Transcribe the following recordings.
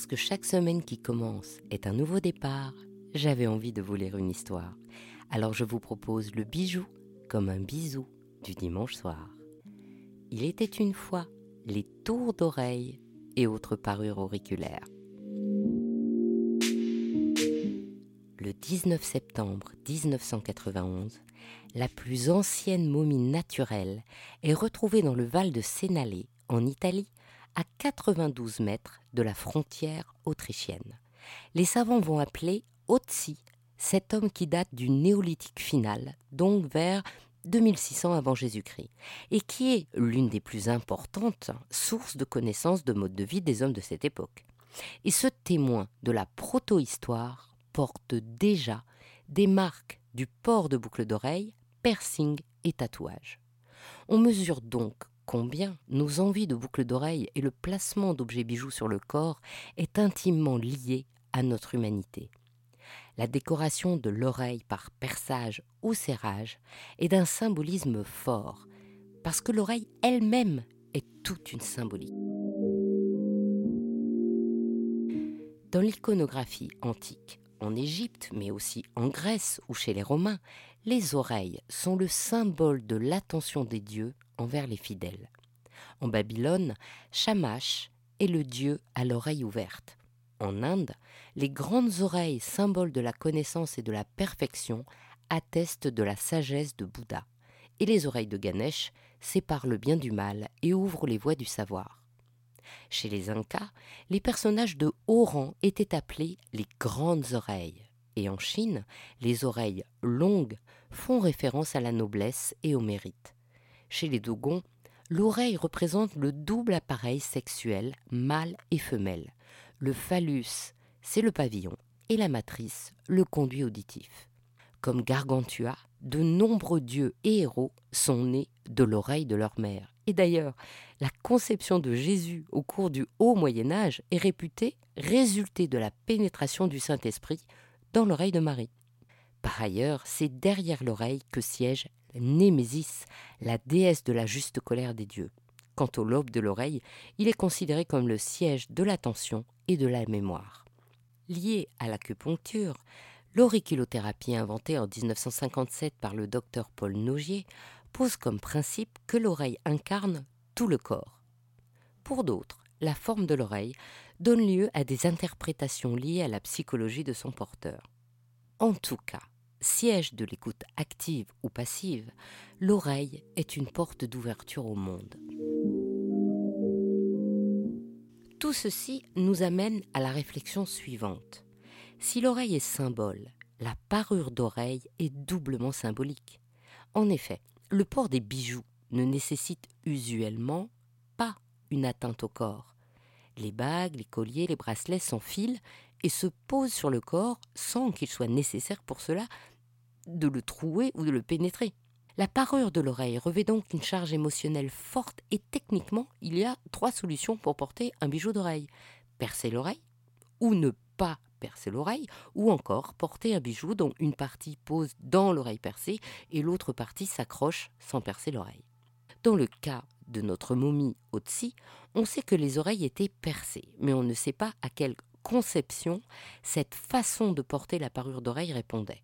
parce que chaque semaine qui commence est un nouveau départ, j'avais envie de vous lire une histoire. Alors je vous propose le bijou comme un bisou du dimanche soir. Il était une fois les tours d'oreilles et autres parures auriculaires. Le 19 septembre 1991, la plus ancienne momie naturelle est retrouvée dans le Val de Sénalé, en Italie, à 92 mètres de la frontière autrichienne. Les savants vont appeler Otzi cet homme qui date du néolithique final, donc vers 2600 avant Jésus-Christ, et qui est l'une des plus importantes sources de connaissances de mode de vie des hommes de cette époque. Et ce témoin de la proto-histoire porte déjà des marques du port de boucles d'oreilles, piercing et tatouage. On mesure donc combien nos envies de boucles d'oreilles et le placement d'objets bijoux sur le corps est intimement lié à notre humanité. La décoration de l'oreille par perçage ou serrage est d'un symbolisme fort, parce que l'oreille elle-même est toute une symbolique. Dans l'iconographie antique, en Égypte, mais aussi en Grèce ou chez les Romains, les oreilles sont le symbole de l'attention des dieux envers les fidèles. En Babylone, Shamash est le dieu à l'oreille ouverte. En Inde, les grandes oreilles, symbole de la connaissance et de la perfection, attestent de la sagesse de Bouddha. Et les oreilles de Ganesh séparent le bien du mal et ouvrent les voies du savoir. Chez les Incas, les personnages de haut rang étaient appelés les grandes oreilles. Et en Chine, les oreilles longues font référence à la noblesse et au mérite. Chez les Dogons, l'oreille représente le double appareil sexuel mâle et femelle. Le phallus, c'est le pavillon, et la matrice, le conduit auditif. Comme Gargantua, de nombreux dieux et héros sont nés de l'oreille de leur mère. Et d'ailleurs, la conception de Jésus au cours du haut Moyen Âge est réputée résulter de la pénétration du Saint-Esprit dans l'oreille de Marie. Par ailleurs, c'est derrière l'oreille que siège Némésis, la déesse de la juste colère des dieux. Quant au lobe de l'oreille, il est considéré comme le siège de l'attention et de la mémoire. Lié à l'acupuncture, l'auriculothérapie inventée en 1957 par le docteur Paul Nogier pose comme principe que l'oreille incarne tout le corps. Pour d'autres, la forme de l'oreille donne lieu à des interprétations liées à la psychologie de son porteur. En tout cas, siège de l'écoute active ou passive, l'oreille est une porte d'ouverture au monde. Tout ceci nous amène à la réflexion suivante. Si l'oreille est symbole, la parure d'oreille est doublement symbolique. En effet, le port des bijoux ne nécessite usuellement pas atteinte au corps. Les bagues, les colliers, les bracelets s'enfilent et se posent sur le corps sans qu'il soit nécessaire pour cela de le trouer ou de le pénétrer. La parure de l'oreille revêt donc une charge émotionnelle forte et techniquement, il y a trois solutions pour porter un bijou d'oreille. Percer l'oreille, ou ne pas percer l'oreille, ou encore porter un bijou dont une partie pose dans l'oreille percée et l'autre partie s'accroche sans percer l'oreille. Dans le cas de notre momie Otzi, on sait que les oreilles étaient percées, mais on ne sait pas à quelle conception cette façon de porter la parure d'oreille répondait.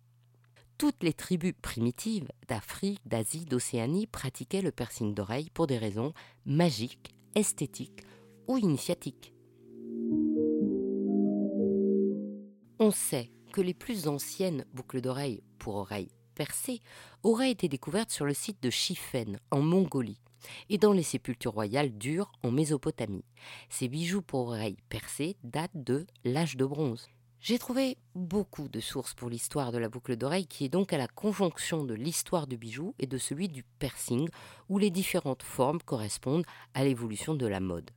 Toutes les tribus primitives d'Afrique, d'Asie, d'Océanie pratiquaient le piercing d'oreille pour des raisons magiques, esthétiques ou initiatiques. On sait que les plus anciennes boucles d'oreilles pour oreilles percées auraient été découvertes sur le site de Chifen, en Mongolie, et dans les sépultures royales dures en Mésopotamie. Ces bijoux pour oreilles percées datent de l'âge de bronze. J'ai trouvé beaucoup de sources pour l'histoire de la boucle d'oreille qui est donc à la conjonction de l'histoire du bijou et de celui du piercing où les différentes formes correspondent à l'évolution de la mode.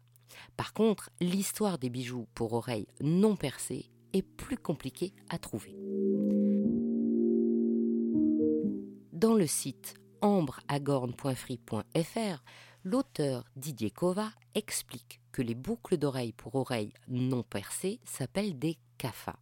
Par contre, l'histoire des bijoux pour oreilles non percées est plus compliquée à trouver. Dans le site ambreagorn.free.fr, l'auteur Didier Kova explique que les boucles d'oreilles pour oreilles non percées s'appellent des kafas.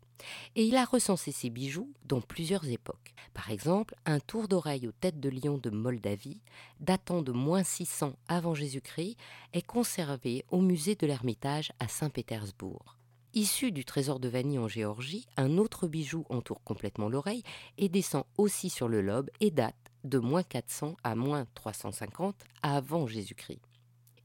Et il a recensé ces bijoux dans plusieurs époques. Par exemple, un tour d'oreille aux têtes de lion de Moldavie, datant de moins 600 avant Jésus-Christ, est conservé au musée de l'Ermitage à Saint-Pétersbourg. Issu du trésor de vanille en Géorgie, un autre bijou entoure complètement l'oreille et descend aussi sur le lobe et date de moins 400 à moins 350 avant Jésus-Christ.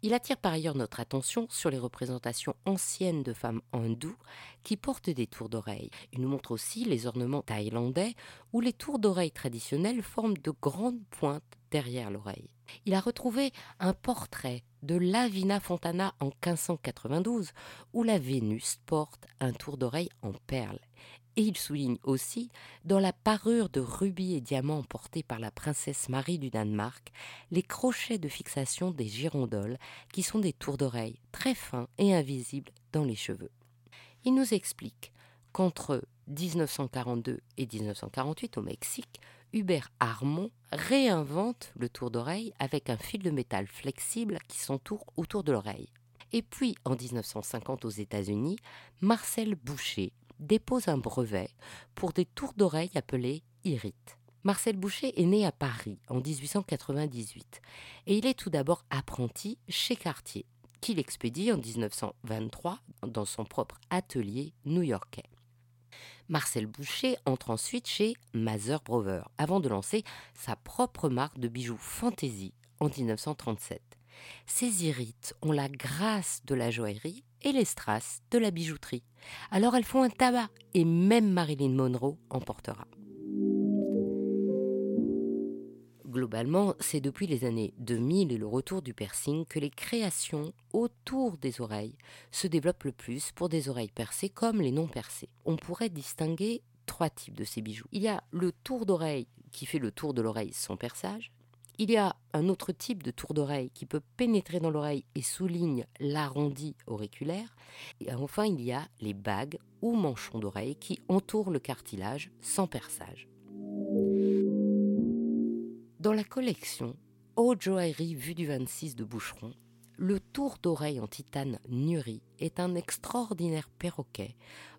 Il attire par ailleurs notre attention sur les représentations anciennes de femmes hindoues qui portent des tours d'oreilles. Il nous montre aussi les ornements thaïlandais où les tours d'oreilles traditionnelles forment de grandes pointes derrière l'oreille. Il a retrouvé un portrait de Lavina Fontana en 1592 où la Vénus porte un tour d'oreille en perles et il souligne aussi, dans la parure de rubis et diamants portée par la princesse Marie du Danemark, les crochets de fixation des girondoles, qui sont des tours d'oreilles très fins et invisibles dans les cheveux. Il nous explique qu'entre 1942 et 1948 au Mexique, Hubert Harmon réinvente le tour d'oreille avec un fil de métal flexible qui s'entoure autour de l'oreille. Et puis, en 1950 aux États-Unis, Marcel Boucher dépose un brevet pour des tours d'oreilles appelées Irit. Marcel Boucher est né à Paris en 1898 et il est tout d'abord apprenti chez Cartier, qu'il expédie en 1923 dans son propre atelier new-yorkais. Marcel Boucher entre ensuite chez Mazer Brover avant de lancer sa propre marque de bijoux Fantasy en 1937. Ces irites ont la grâce de la joaillerie et les strass de la bijouterie. Alors elles font un tabac et même Marilyn Monroe en portera. Globalement, c'est depuis les années 2000 et le retour du piercing que les créations autour des oreilles se développent le plus pour des oreilles percées comme les non percées. On pourrait distinguer trois types de ces bijoux. Il y a le tour d'oreille qui fait le tour de l'oreille sans perçage, il y a un autre type de tour d'oreille qui peut pénétrer dans l'oreille et souligne l'arrondi auriculaire. Et enfin, il y a les bagues ou manchons d'oreille qui entourent le cartilage sans perçage. Dans la collection Haute Joaillerie Vue du 26 de Boucheron, le tour d'oreille en titane Nuri est un extraordinaire perroquet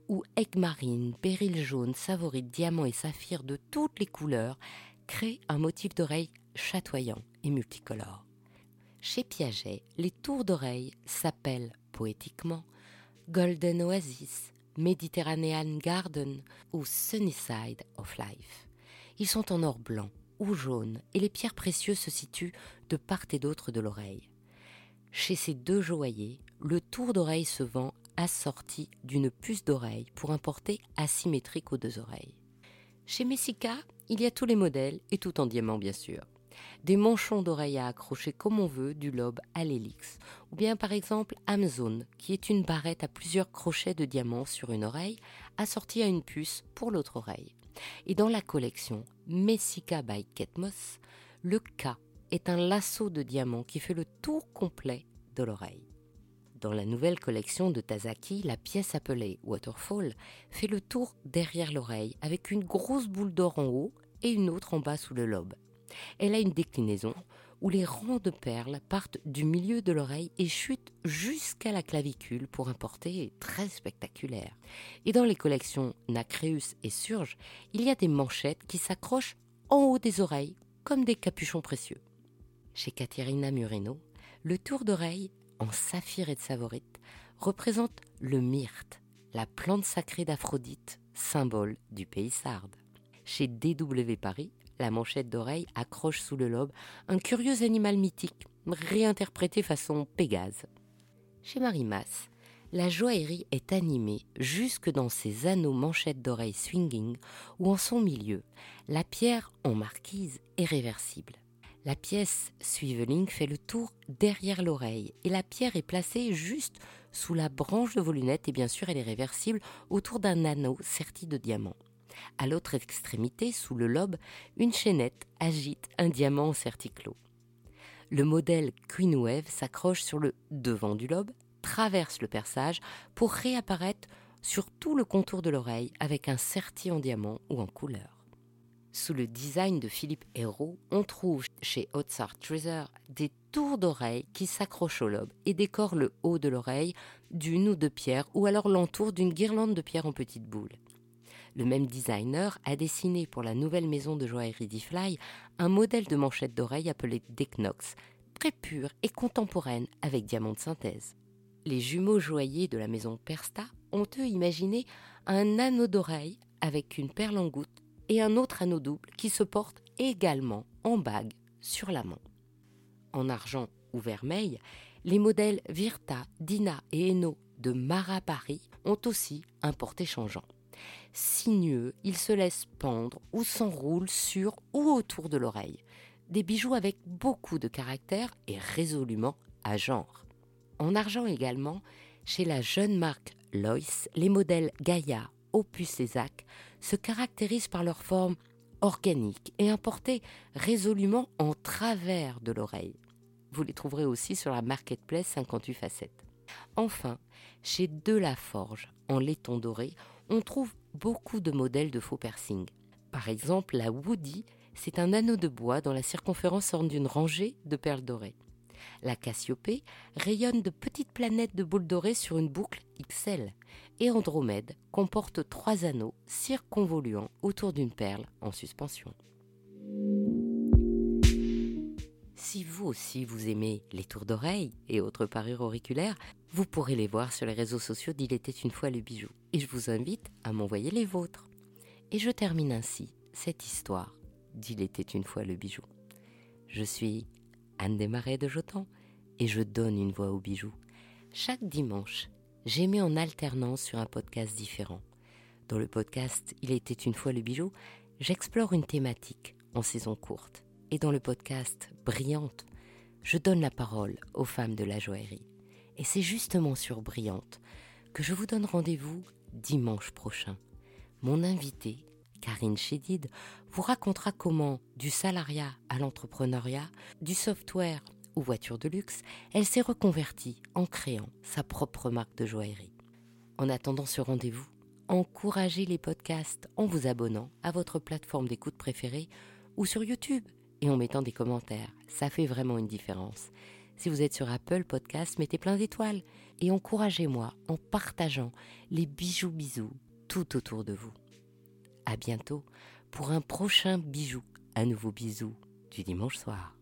où aigues marines, périls jaunes, savorites, diamants et saphirs de toutes les couleurs créent un motif d'oreille chatoyant et multicolore. Chez Piaget, les tours d'oreilles s'appellent poétiquement Golden Oasis, Mediterranean Garden ou Sunnyside of Life. Ils sont en or blanc ou jaune et les pierres précieuses se situent de part et d'autre de l'oreille. Chez ces deux joailliers, le tour d'oreille se vend assorti d'une puce d'oreille pour un porté asymétrique aux deux oreilles. Chez Messica, il y a tous les modèles et tout en diamant bien sûr des manchons d'oreilles à accrocher comme on veut du lobe à l'hélix, ou bien par exemple Amazon, qui est une barrette à plusieurs crochets de diamants sur une oreille, assortie à une puce pour l'autre oreille. Et dans la collection Messica by Ketmos, le K est un lasso de diamants qui fait le tour complet de l'oreille. Dans la nouvelle collection de Tazaki, la pièce appelée Waterfall fait le tour derrière l'oreille avec une grosse boule d'or en haut et une autre en bas sous le lobe. Elle a une déclinaison où les rangs de perles partent du milieu de l'oreille et chutent jusqu'à la clavicule pour un porté très spectaculaire. Et dans les collections Nacreus et Surge, il y a des manchettes qui s'accrochent en haut des oreilles comme des capuchons précieux. Chez Caterina Murino, le tour d'oreille en saphir et de savorite représente le myrte, la plante sacrée d'Aphrodite, symbole du pays sarde. Chez DW Paris, la manchette d'oreille accroche sous le lobe un curieux animal mythique, réinterprété façon Pégase. Chez Marie la joaillerie est animée jusque dans ses anneaux manchettes d'oreille swinging où en son milieu, la pierre en marquise est réversible. La pièce Swiveling fait le tour derrière l'oreille et la pierre est placée juste sous la branche de vos lunettes et bien sûr elle est réversible autour d'un anneau serti de diamants. À l'autre extrémité, sous le lobe, une chaînette agite un diamant en certiclo. Le modèle Queen Wave s'accroche sur le devant du lobe, traverse le perçage pour réapparaître sur tout le contour de l'oreille avec un certi en diamant ou en couleur. Sous le design de Philippe Hérault, on trouve chez Ozar Treasure des tours d'oreille qui s'accrochent au lobe et décorent le haut de l'oreille d'une ou deux pierres ou alors l'entour d'une guirlande de pierres en petites boules. Le même designer a dessiné pour la nouvelle maison de joaillerie d'Ifly un modèle de manchette d'oreille appelé Decnox, très pure et contemporaine avec diamant de synthèse. Les jumeaux joailliers de la maison Persta ont eux imaginé un anneau d'oreille avec une perle en goutte et un autre anneau double qui se porte également en bague sur la main. En argent ou vermeil, les modèles Virta, Dina et Eno de Mara Paris ont aussi un porté changeant. Sinueux, ils se laissent pendre ou s'enroulent sur ou autour de l'oreille. Des bijoux avec beaucoup de caractère et résolument à genre. En argent également, chez la jeune marque Lois, les modèles Gaia, Opus et Zac se caractérisent par leur forme organique et importée résolument en travers de l'oreille. Vous les trouverez aussi sur la marketplace 58 facettes. Enfin, chez Delaforge, en laiton doré, on trouve beaucoup de modèles de faux piercing. Par exemple, la Woody, c'est un anneau de bois dont la circonférence orne d'une rangée de perles dorées. La Cassiopée rayonne de petites planètes de boules dorées sur une boucle XL. Et Andromède comporte trois anneaux circonvoluants autour d'une perle en suspension. Si vous aussi vous aimez les tours d'oreilles et autres parures auriculaires, vous pourrez les voir sur les réseaux sociaux d'Il était une fois le bijou. Et je vous invite à m'envoyer les vôtres. Et je termine ainsi cette histoire d'Il était une fois le bijou. Je suis Anne Desmarais de Jotan et je donne une voix au bijou. Chaque dimanche, j'émets en alternance sur un podcast différent. Dans le podcast Il était une fois le bijou, j'explore une thématique en saison courte et dans le podcast Brillante, je donne la parole aux femmes de la joaillerie. Et c'est justement sur Brillante que je vous donne rendez-vous dimanche prochain. Mon invité, Karine Chédid, vous racontera comment, du salariat à l'entrepreneuriat, du software aux voitures de luxe, elle s'est reconvertie en créant sa propre marque de joaillerie. En attendant ce rendez-vous, encouragez les podcasts en vous abonnant à votre plateforme d'écoute préférée ou sur YouTube et en mettant des commentaires. Ça fait vraiment une différence. Si vous êtes sur Apple Podcast, mettez plein d'étoiles et encouragez-moi en partageant les bijoux bisous tout autour de vous. À bientôt pour un prochain bijou, un nouveau bisou du dimanche soir.